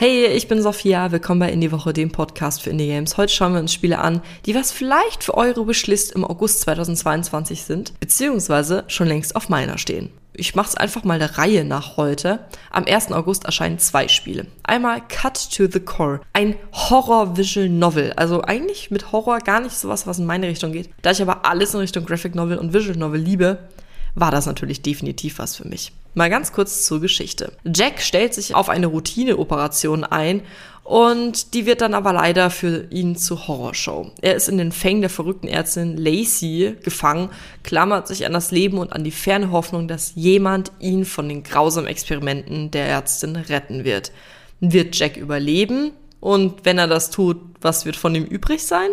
Hey, ich bin Sophia, willkommen bei Indie Woche, dem Podcast für Indie Games. Heute schauen wir uns Spiele an, die was vielleicht für eure Wishlist im August 2022 sind, beziehungsweise schon längst auf meiner stehen. Ich mache es einfach mal der Reihe nach heute. Am 1. August erscheinen zwei Spiele. Einmal Cut to the Core, ein Horror-Visual Novel. Also eigentlich mit Horror gar nicht sowas, was in meine Richtung geht. Da ich aber alles in Richtung Graphic Novel und Visual Novel liebe, war das natürlich definitiv was für mich. Mal ganz kurz zur Geschichte. Jack stellt sich auf eine Routineoperation ein und die wird dann aber leider für ihn zur Horrorshow. Er ist in den Fängen der verrückten Ärztin Lacey gefangen, klammert sich an das Leben und an die ferne Hoffnung, dass jemand ihn von den grausamen Experimenten der Ärztin retten wird. Wird Jack überleben? Und wenn er das tut, was wird von ihm übrig sein?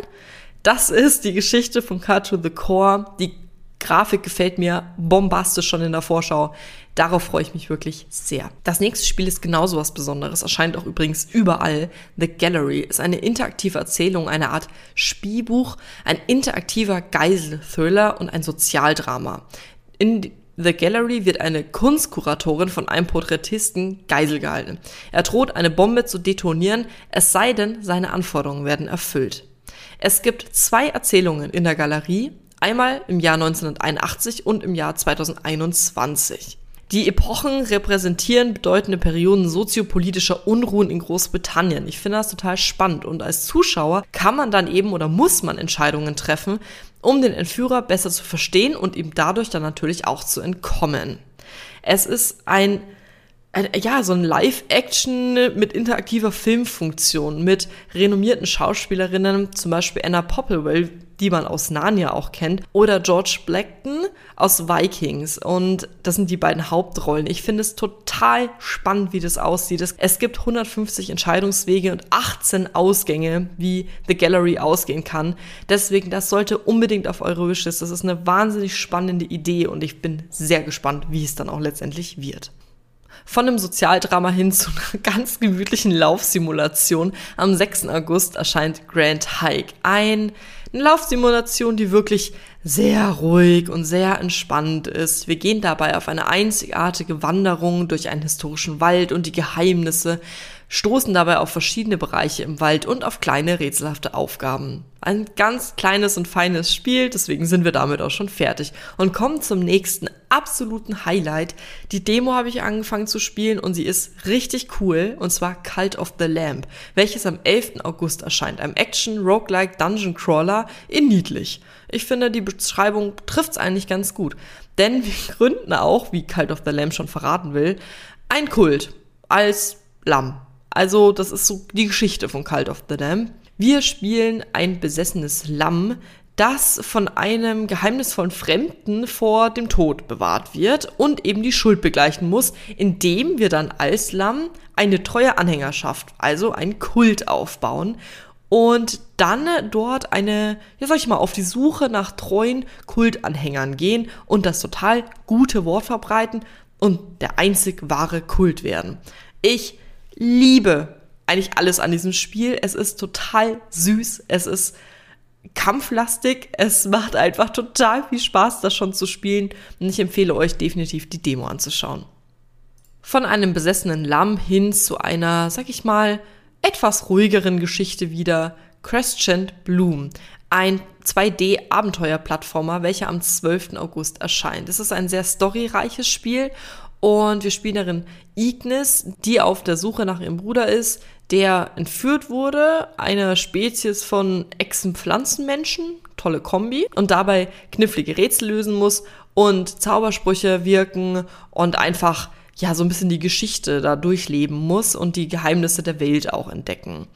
Das ist die Geschichte von Cut to the Core, die Grafik gefällt mir bombastisch schon in der Vorschau. Darauf freue ich mich wirklich sehr. Das nächste Spiel ist genauso was Besonderes, erscheint auch übrigens überall. The Gallery ist eine interaktive Erzählung, eine Art Spielbuch, ein interaktiver Geisel-Thriller und ein Sozialdrama. In The Gallery wird eine Kunstkuratorin von einem Porträtisten Geisel gehalten. Er droht, eine Bombe zu detonieren, es sei denn, seine Anforderungen werden erfüllt. Es gibt zwei Erzählungen in der Galerie, Einmal im Jahr 1981 und im Jahr 2021. Die Epochen repräsentieren bedeutende Perioden soziopolitischer Unruhen in Großbritannien. Ich finde das total spannend und als Zuschauer kann man dann eben oder muss man Entscheidungen treffen, um den Entführer besser zu verstehen und ihm dadurch dann natürlich auch zu entkommen. Es ist ein ja, so ein Live-Action mit interaktiver Filmfunktion, mit renommierten Schauspielerinnen, zum Beispiel Anna Popplewell, die man aus Narnia auch kennt, oder George Blackton aus Vikings. Und das sind die beiden Hauptrollen. Ich finde es total spannend, wie das aussieht. Es gibt 150 Entscheidungswege und 18 Ausgänge, wie The Gallery ausgehen kann. Deswegen, das sollte unbedingt auf eure Wishlist. Das ist eine wahnsinnig spannende Idee und ich bin sehr gespannt, wie es dann auch letztendlich wird von einem Sozialdrama hin zu einer ganz gemütlichen Laufsimulation. Am 6. August erscheint Grand Hike. Ein, eine Laufsimulation, die wirklich sehr ruhig und sehr entspannt ist. Wir gehen dabei auf eine einzigartige Wanderung durch einen historischen Wald und die Geheimnisse stoßen dabei auf verschiedene Bereiche im Wald und auf kleine rätselhafte Aufgaben. Ein ganz kleines und feines Spiel, deswegen sind wir damit auch schon fertig und kommen zum nächsten absoluten Highlight. Die Demo habe ich angefangen zu spielen und sie ist richtig cool und zwar Cult of the Lamp, welches am 11. August erscheint. Ein Action Roguelike Dungeon Crawler in niedlich. Ich finde, die Beschreibung trifft es eigentlich ganz gut, denn wir gründen auch, wie Cult of the Lamp schon verraten will, ein Kult als Lamm. Also, das ist so die Geschichte von Cult of the Dam. Wir spielen ein besessenes Lamm, das von einem geheimnisvollen Fremden vor dem Tod bewahrt wird und eben die Schuld begleichen muss, indem wir dann als Lamm eine treue Anhängerschaft, also einen Kult aufbauen und dann dort eine, ja sag ich mal, auf die Suche nach treuen Kultanhängern gehen und das total gute Wort verbreiten und der einzig wahre Kult werden. Ich liebe eigentlich alles an diesem Spiel. Es ist total süß, es ist kampflastig, es macht einfach total viel Spaß, das schon zu spielen und ich empfehle euch definitiv die Demo anzuschauen. Von einem besessenen Lamm hin zu einer, sag ich mal, etwas ruhigeren Geschichte wieder Crescent Bloom, ein 2D-Abenteuer-Plattformer, welcher am 12. August erscheint. Es ist ein sehr storyreiches Spiel und wir spielen darin Ignis, die auf der Suche nach ihrem Bruder ist, der entführt wurde, einer Spezies von Echsen-Pflanzenmenschen, tolle Kombi, und dabei knifflige Rätsel lösen muss und Zaubersprüche wirken und einfach ja so ein bisschen die Geschichte da durchleben muss und die Geheimnisse der Welt auch entdecken.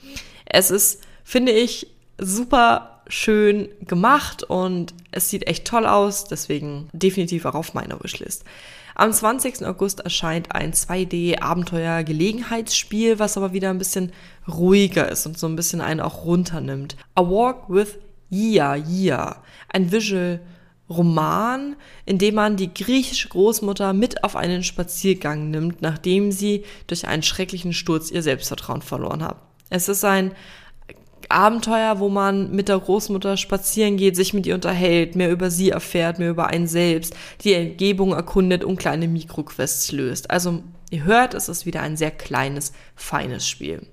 Es ist, finde ich, super schön gemacht und es sieht echt toll aus, deswegen definitiv auch auf meiner Wishlist. Am 20. August erscheint ein 2D-Abenteuer-Gelegenheitsspiel, was aber wieder ein bisschen ruhiger ist und so ein bisschen einen auch runternimmt. A Walk with Yia Yia, ein Visual Roman, in dem man die griechische Großmutter mit auf einen Spaziergang nimmt, nachdem sie durch einen schrecklichen Sturz ihr Selbstvertrauen verloren hat. Es ist ein Abenteuer, wo man mit der Großmutter spazieren geht, sich mit ihr unterhält, mehr über sie erfährt, mehr über einen selbst, die Umgebung erkundet und kleine Mikroquests löst. Also Ihr hört, es ist wieder ein sehr kleines, feines Spiel.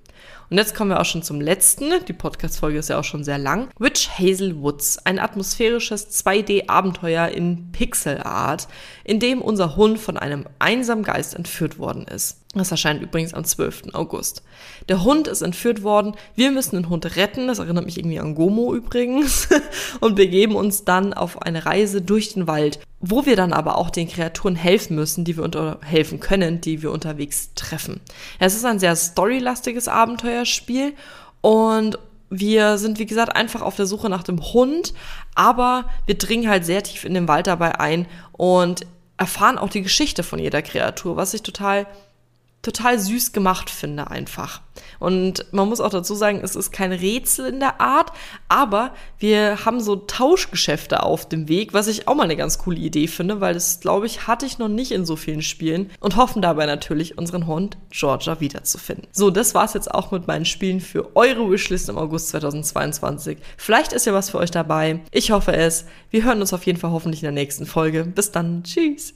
Und jetzt kommen wir auch schon zum letzten. Die Podcast-Folge ist ja auch schon sehr lang. Witch Hazel Woods, ein atmosphärisches 2D-Abenteuer in Pixelart, in dem unser Hund von einem einsamen Geist entführt worden ist. Das erscheint übrigens am 12. August. Der Hund ist entführt worden. Wir müssen den Hund retten. Das erinnert mich irgendwie an Gomo übrigens. Und begeben uns dann auf eine Reise durch den Wald, wo wir dann aber auch den Kreaturen helfen müssen, die wir unter helfen können, die wir unterwegs treffen. Es ist ein sehr storylastiges Abenteuerspiel und wir sind, wie gesagt, einfach auf der Suche nach dem Hund, aber wir dringen halt sehr tief in den Wald dabei ein und erfahren auch die Geschichte von jeder Kreatur, was ich total total süß gemacht finde einfach. Und man muss auch dazu sagen, es ist kein Rätsel in der Art, aber wir haben so Tauschgeschäfte auf dem Weg, was ich auch mal eine ganz coole Idee finde, weil das, glaube ich, hatte ich noch nicht in so vielen Spielen und hoffen dabei natürlich, unseren Hund Georgia wiederzufinden. So, das war's jetzt auch mit meinen Spielen für eure Wishlist im August 2022. Vielleicht ist ja was für euch dabei. Ich hoffe es. Wir hören uns auf jeden Fall hoffentlich in der nächsten Folge. Bis dann. Tschüss.